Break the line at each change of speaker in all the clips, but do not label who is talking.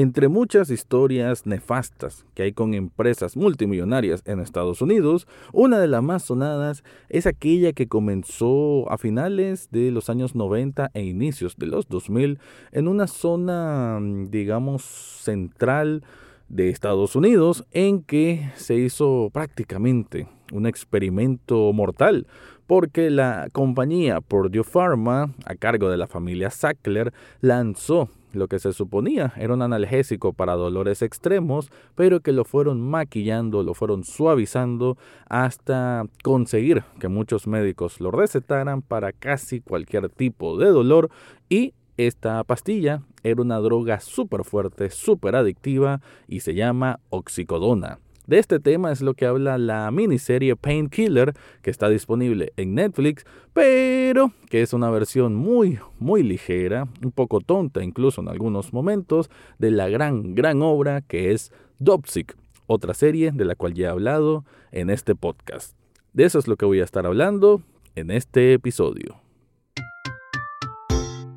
Entre muchas historias nefastas que hay con empresas multimillonarias en Estados Unidos, una de las más sonadas es aquella que comenzó a finales de los años 90 e inicios de los 2000 en una zona, digamos, central de Estados Unidos en que se hizo prácticamente un experimento mortal porque la compañía Purdue Pharma, a cargo de la familia Sackler, lanzó lo que se suponía era un analgésico para dolores extremos, pero que lo fueron maquillando, lo fueron suavizando hasta conseguir que muchos médicos lo recetaran para casi cualquier tipo de dolor y esta pastilla era una droga súper fuerte, súper adictiva y se llama oxicodona. De este tema es lo que habla la miniserie Painkiller, que está disponible en Netflix, pero que es una versión muy, muy ligera, un poco tonta incluso en algunos momentos, de la gran, gran obra que es Dopsic, otra serie de la cual ya he hablado en este podcast. De eso es lo que voy a estar hablando en este episodio.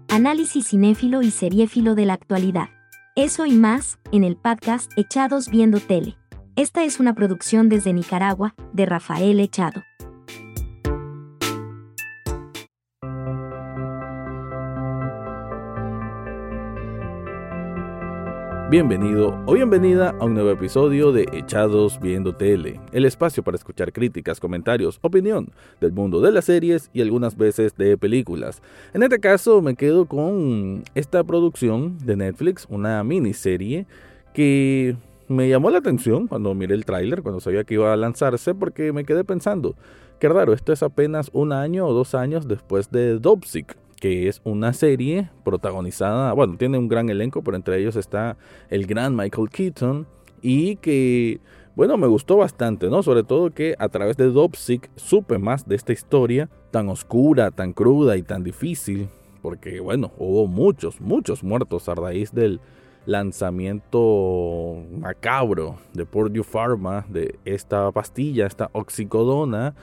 Análisis cinéfilo y seriéfilo de la actualidad. Eso y más en el podcast Echados Viendo Tele. Esta es una producción desde Nicaragua, de Rafael Echado.
Bienvenido o bienvenida a un nuevo episodio de Echados Viendo Tele, el espacio para escuchar críticas, comentarios, opinión del mundo de las series y algunas veces de películas. En este caso me quedo con esta producción de Netflix, una miniserie que me llamó la atención cuando miré el tráiler, cuando sabía que iba a lanzarse, porque me quedé pensando, qué raro, esto es apenas un año o dos años después de Dobsic, que es una serie protagonizada, bueno, tiene un gran elenco, pero entre ellos está el gran Michael Keaton, y que, bueno, me gustó bastante, ¿no? Sobre todo que a través de Dobsic supe más de esta historia tan oscura, tan cruda y tan difícil, porque, bueno, hubo muchos, muchos muertos a raíz del lanzamiento macabro de Purdue Pharma de esta pastilla, esta oxicodona,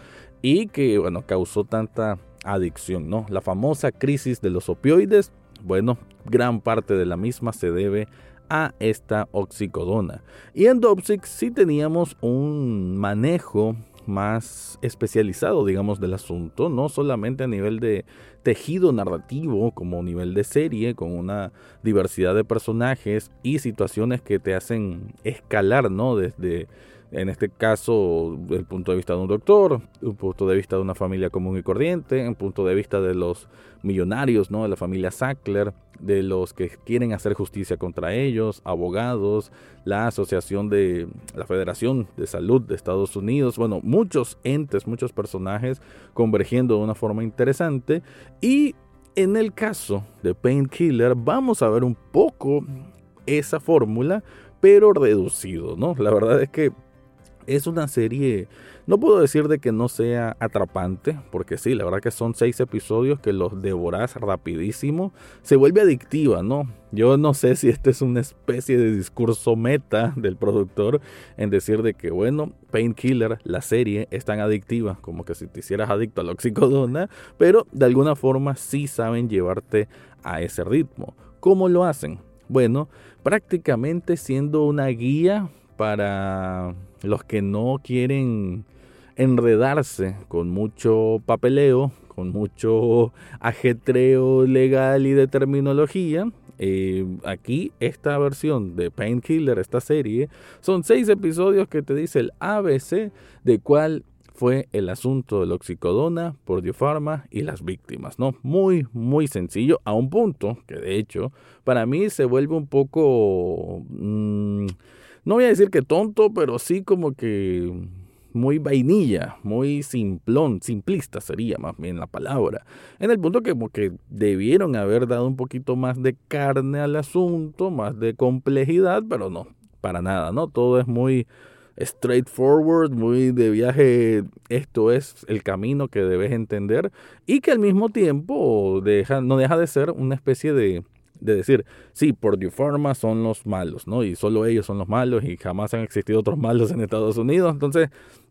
y que, bueno, causó tanta adicción, ¿no? La famosa crisis de los opioides, bueno, gran parte de la misma se debe a esta oxicodona. Y en Dopsic sí teníamos un manejo más especializado, digamos, del asunto, no solamente a nivel de tejido narrativo, como nivel de serie, con una diversidad de personajes y situaciones que te hacen escalar, ¿no? Desde en este caso, el punto de vista de un doctor, un punto de vista de una familia común y corriente, un punto de vista de los millonarios, ¿no? De la familia Sackler, de los que quieren hacer justicia contra ellos, abogados, la Asociación de la Federación de Salud de Estados Unidos, bueno, muchos entes, muchos personajes convergiendo de una forma interesante y en el caso de Painkiller vamos a ver un poco esa fórmula, pero reducido, ¿no? La verdad es que es una serie, no puedo decir de que no sea atrapante, porque sí, la verdad que son seis episodios que los devoras rapidísimo. Se vuelve adictiva, ¿no? Yo no sé si este es una especie de discurso meta del productor en decir de que, bueno, Painkiller, la serie, es tan adictiva como que si te hicieras adicto a la oxicodona, pero de alguna forma sí saben llevarte a ese ritmo. ¿Cómo lo hacen? Bueno, prácticamente siendo una guía para los que no quieren enredarse con mucho papeleo, con mucho ajetreo legal y de terminología. Eh, aquí esta versión de Painkiller, esta serie, son seis episodios que te dice el ABC de cuál fue el asunto de la oxicodona, por Pharma y las víctimas, ¿no? Muy, muy sencillo, a un punto que de hecho para mí se vuelve un poco... Mm, no voy a decir que tonto, pero sí como que muy vainilla, muy simplón, simplista sería más bien la palabra. En el punto que como que debieron haber dado un poquito más de carne al asunto, más de complejidad, pero no, para nada, ¿no? Todo es muy straightforward, muy de viaje, esto es el camino que debes entender y que al mismo tiempo no deja de ser una especie de de decir, sí, por Pharma son los malos, ¿no? Y solo ellos son los malos y jamás han existido otros malos en Estados Unidos. Entonces,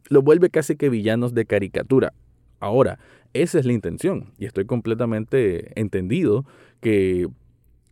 lo vuelve casi que villanos de caricatura. Ahora, esa es la intención y estoy completamente entendido que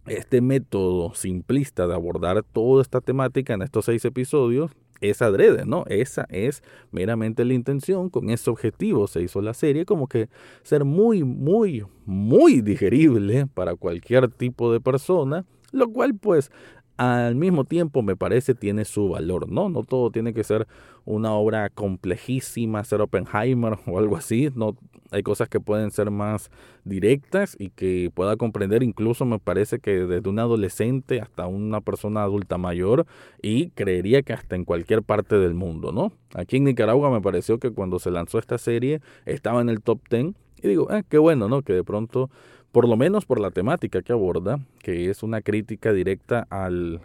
este método simplista de abordar toda esta temática en estos seis episodios es adrede, ¿no? Esa es meramente la intención, con ese objetivo se hizo la serie, como que ser muy, muy, muy digerible para cualquier tipo de persona, lo cual pues al mismo tiempo me parece tiene su valor, ¿no? No todo tiene que ser una obra complejísima, ser Oppenheimer o algo así, no hay cosas que pueden ser más directas y que pueda comprender incluso me parece que desde un adolescente hasta una persona adulta mayor y creería que hasta en cualquier parte del mundo, ¿no? Aquí en Nicaragua me pareció que cuando se lanzó esta serie estaba en el top 10 y digo, ah, qué bueno, ¿no? Que de pronto por lo menos por la temática que aborda, que es una crítica directa al,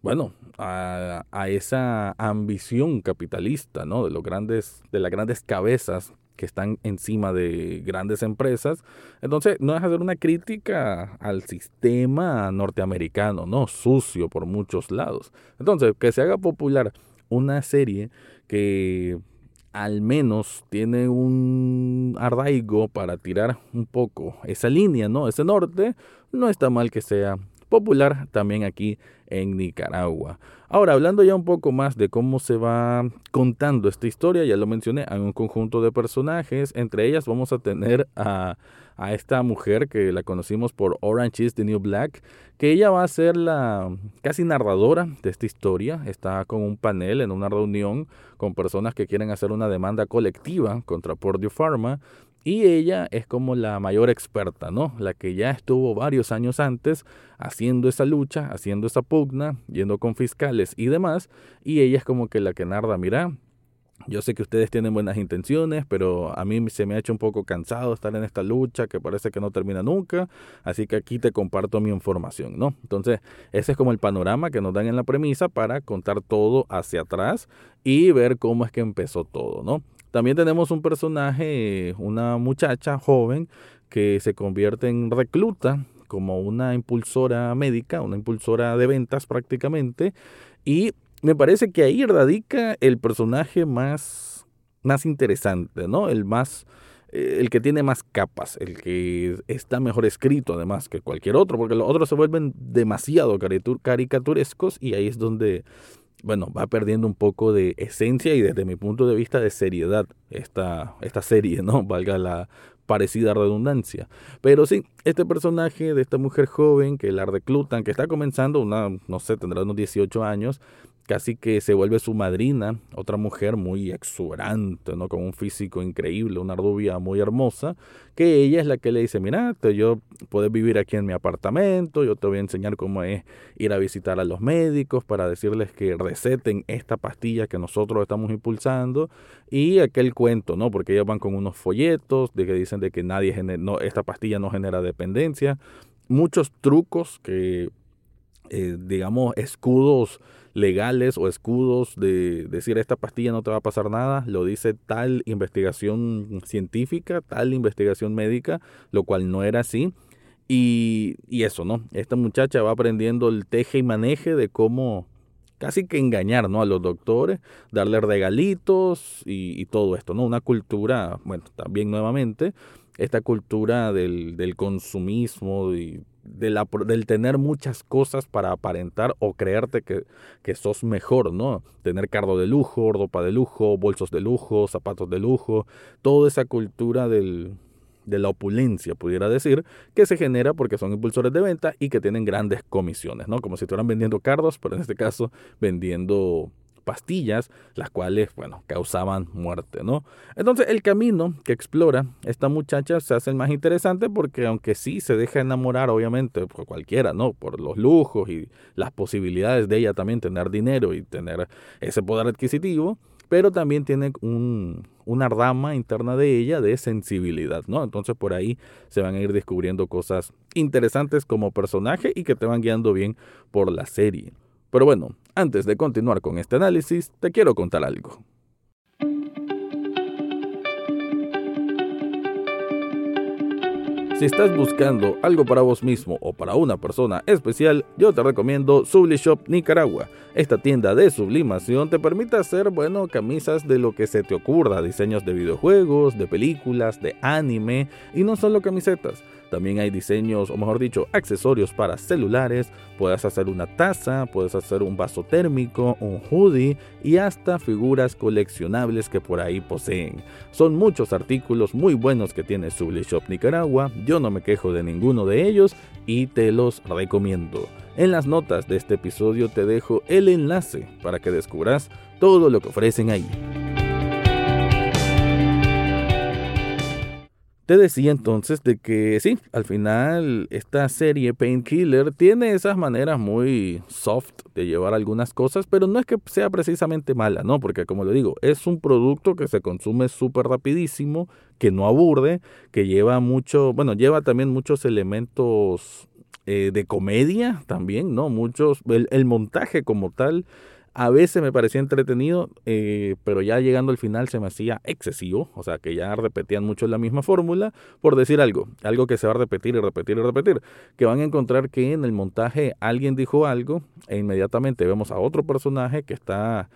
bueno, a, esa ambición capitalista, ¿no? De los grandes, de las grandes cabezas que están encima de grandes empresas. Entonces, no es hacer una crítica al sistema norteamericano, ¿no? Sucio por muchos lados. Entonces, que se haga popular una serie que al menos tiene un arraigo para tirar un poco esa línea, ¿no? Ese norte, no está mal que sea popular también aquí en Nicaragua. Ahora, hablando ya un poco más de cómo se va contando esta historia, ya lo mencioné, hay un conjunto de personajes, entre ellas vamos a tener a a esta mujer que la conocimos por Orange is the New Black, que ella va a ser la casi narradora de esta historia. Está con un panel en una reunión con personas que quieren hacer una demanda colectiva contra Purdue Pharma y ella es como la mayor experta, ¿no? La que ya estuvo varios años antes haciendo esa lucha, haciendo esa pugna, yendo con fiscales y demás. Y ella es como que la que narra, mira, yo sé que ustedes tienen buenas intenciones, pero a mí se me ha hecho un poco cansado estar en esta lucha que parece que no termina nunca, así que aquí te comparto mi información, ¿no? Entonces, ese es como el panorama que nos dan en la premisa para contar todo hacia atrás y ver cómo es que empezó todo, ¿no? También tenemos un personaje, una muchacha joven que se convierte en recluta como una impulsora médica, una impulsora de ventas prácticamente, y me parece que ahí radica el personaje más, más interesante, ¿no? El más eh, el que tiene más capas, el que está mejor escrito además que cualquier otro, porque los otros se vuelven demasiado caricaturescos y ahí es donde, bueno, va perdiendo un poco de esencia y desde mi punto de vista de seriedad esta, esta serie, ¿no? Valga la parecida redundancia. Pero sí, este personaje de esta mujer joven que la reclutan, que está comenzando, una, no sé, tendrá unos 18 años, casi que se vuelve su madrina, otra mujer muy exuberante, ¿no? con un físico increíble, una rubia muy hermosa, que ella es la que le dice, mira, yo puedes vivir aquí en mi apartamento, yo te voy a enseñar cómo es ir a visitar a los médicos para decirles que receten esta pastilla que nosotros estamos impulsando y aquel cuento, ¿no? Porque ellos van con unos folletos de que dicen de que nadie no, esta pastilla no genera dependencia, muchos trucos que eh, digamos escudos legales o escudos de decir esta pastilla no te va a pasar nada, lo dice tal investigación científica, tal investigación médica, lo cual no era así. Y, y eso, ¿no? Esta muchacha va aprendiendo el teje y maneje de cómo casi que engañar ¿no? a los doctores, darle regalitos y, y, todo esto, ¿no? Una cultura, bueno, también nuevamente, esta cultura del, del consumismo y del tener muchas cosas para aparentar o creerte que, que sos mejor, ¿no? Tener carro de lujo, ropa de lujo, bolsos de lujo, zapatos de lujo, toda esa cultura del, de la opulencia, pudiera decir, que se genera porque son impulsores de venta y que tienen grandes comisiones, ¿no? Como si estuvieran vendiendo carros, pero en este caso vendiendo pastillas, las cuales, bueno, causaban muerte, ¿no? Entonces el camino que explora esta muchacha se hace más interesante porque aunque sí se deja enamorar, obviamente, por cualquiera, ¿no? Por los lujos y las posibilidades de ella también tener dinero y tener ese poder adquisitivo, pero también tiene un, una rama interna de ella de sensibilidad, ¿no? Entonces por ahí se van a ir descubriendo cosas interesantes como personaje y que te van guiando bien por la serie. Pero bueno, antes de continuar con este análisis, te quiero contar algo. Si estás buscando algo para vos mismo o para una persona especial, yo te recomiendo Sublishop Nicaragua. Esta tienda de sublimación te permite hacer, bueno, camisas de lo que se te ocurra, diseños de videojuegos, de películas, de anime y no solo camisetas también hay diseños, o mejor dicho, accesorios para celulares, puedes hacer una taza, puedes hacer un vaso térmico, un hoodie y hasta figuras coleccionables que por ahí poseen. Son muchos artículos muy buenos que tiene Subli Shop Nicaragua, yo no me quejo de ninguno de ellos y te los recomiendo. En las notas de este episodio te dejo el enlace para que descubras todo lo que ofrecen ahí. Te decía entonces de que sí, al final esta serie Painkiller tiene esas maneras muy soft de llevar algunas cosas, pero no es que sea precisamente mala, ¿no? Porque como le digo, es un producto que se consume súper rapidísimo, que no aburre, que lleva mucho, bueno, lleva también muchos elementos eh, de comedia también, ¿no? Muchos, el montaje como tal a veces me parecía entretenido, eh, pero ya llegando al final se me hacía excesivo, o sea que ya repetían mucho la misma fórmula, por decir algo, algo que se va a repetir y repetir y repetir, que van a encontrar que en el montaje alguien dijo algo e inmediatamente vemos a otro personaje que está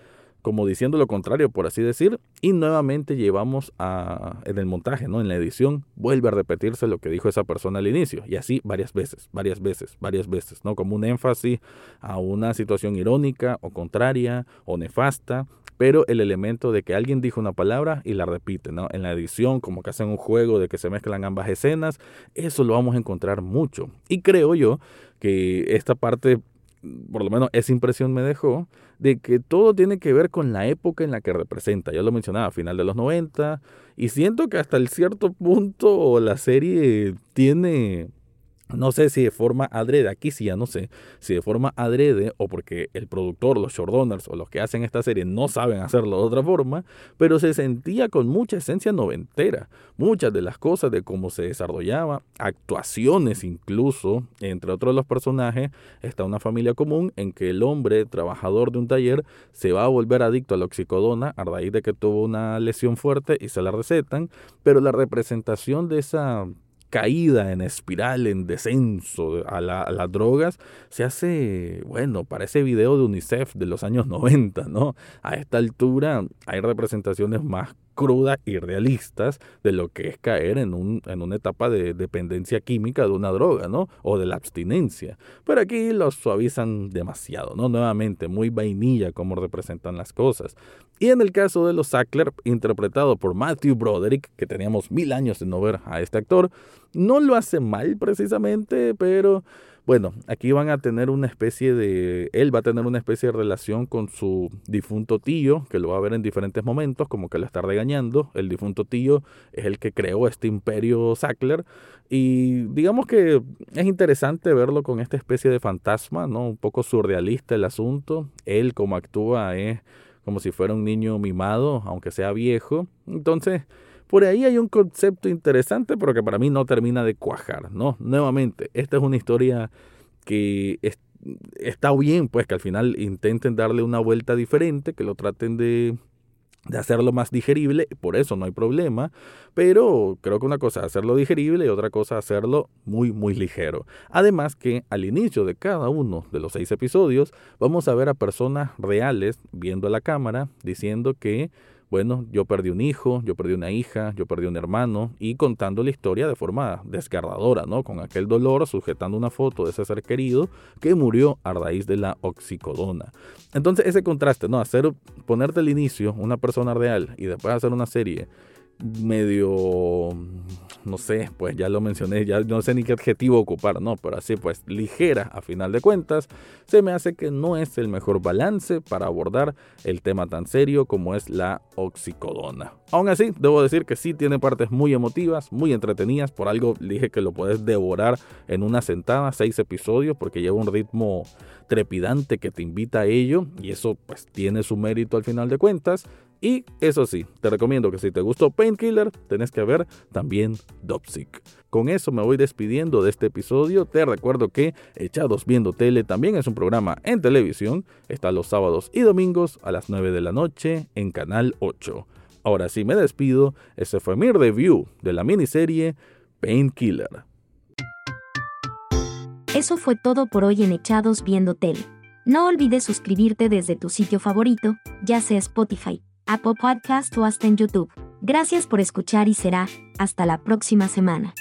como diciendo lo contrario, por así decir, y nuevamente llevamos a, en el montaje, ¿no? En la edición, vuelve a repetirse lo que dijo esa persona al inicio, y así varias veces, varias veces, varias veces, ¿no? Como un énfasis a una situación irónica o contraria o nefasta, pero el elemento de que alguien dijo una palabra y la repite, ¿no? En la edición, como que hacen un juego de que se mezclan ambas escenas, eso lo vamos a encontrar mucho. Y creo yo que esta parte por lo menos esa impresión me dejó, de que todo tiene que ver con la época en la que representa. Ya lo mencionaba, final de los 90, y siento que hasta el cierto punto la serie tiene no sé si de forma adrede, aquí sí ya no sé, si de forma adrede o porque el productor, los showrunners o los que hacen esta serie no saben hacerlo de otra forma, pero se sentía con mucha esencia noventera. Muchas de las cosas de cómo se desarrollaba, actuaciones incluso, entre otros los personajes, está una familia común en que el hombre, trabajador de un taller, se va a volver adicto a la oxicodona a raíz de que tuvo una lesión fuerte y se la recetan, pero la representación de esa caída en espiral, en descenso a, las drogas, se hace, bueno, parece video de UNICEF de los años 90, ¿no? A esta altura hay representaciones más crudas y realistas de lo que es caer en, un, en una etapa de dependencia química de una droga, ¿no? O de la abstinencia. Pero aquí los suavizan demasiado, ¿no? Nuevamente, muy vainilla como representan las cosas. Y en el caso de los Sackler, interpretado por Matthew Broderick, que teníamos mil años de no ver a este actor, no lo hace mal precisamente, pero bueno, aquí van a tener una especie de, él va a tener una especie de relación con su difunto tío, que lo va a ver en diferentes momentos, como que lo está regañando. El difunto tío es el que creó este imperio Sackler. Y digamos que es interesante verlo con esta especie de fantasma, ¿no? Un poco surrealista el asunto. Él como actúa es como si fuera un niño mimado, aunque sea viejo. Entonces, por ahí hay un concepto interesante, pero que para mí no termina de cuajar, ¿no? Nuevamente, esta es una historia que está bien, pues que al final intenten darle una vuelta diferente, que lo traten de, de hacerlo más digerible, por eso no hay problema, pero creo que una cosa es hacerlo digerible y otra cosa es hacerlo muy, muy ligero. Además que al inicio de cada uno de los seis episodios vamos a ver a personas reales viendo a la cámara diciendo que bueno, yo perdí un hijo, yo perdí una hija, yo perdí un hermano, y contando la historia de forma desgarradora, ¿no? Con aquel dolor, sujetando una foto de ese ser querido que murió a raíz de la oxicodona. Entonces, ese contraste, ¿no? Hacer, ponerte al inicio una persona real y después hacer una serie medio, no sé, pues ya lo mencioné, ya no sé ni qué adjetivo ocupar, no, pero así pues ligera a final de cuentas, se me hace que no es el mejor balance para abordar el tema tan serio como es la oxicodona. Aún así, debo decir que sí tiene partes muy emotivas, muy entretenidas, por algo dije que lo puedes devorar en una sentada, seis episodios, porque lleva un ritmo trepidante que te invita a ello y eso pues tiene su mérito al final de cuentas. Y eso sí, te recomiendo que si te gustó Painkiller, tenés que ver también Dopsic. Con eso me voy despidiendo de este episodio. Te recuerdo que Echados Viendo Tele también es un programa en televisión. Está los sábados y domingos a las 9 de la noche en Canal 8. Ahora sí me despido. Ese fue mi review de la miniserie Painkiller.
Eso fue todo por hoy en Echados Viendo Tele. No olvides suscribirte desde tu sitio favorito, ya sea Spotify, Apple Podcast o hasta en YouTube. Gracias por escuchar y será hasta la próxima semana.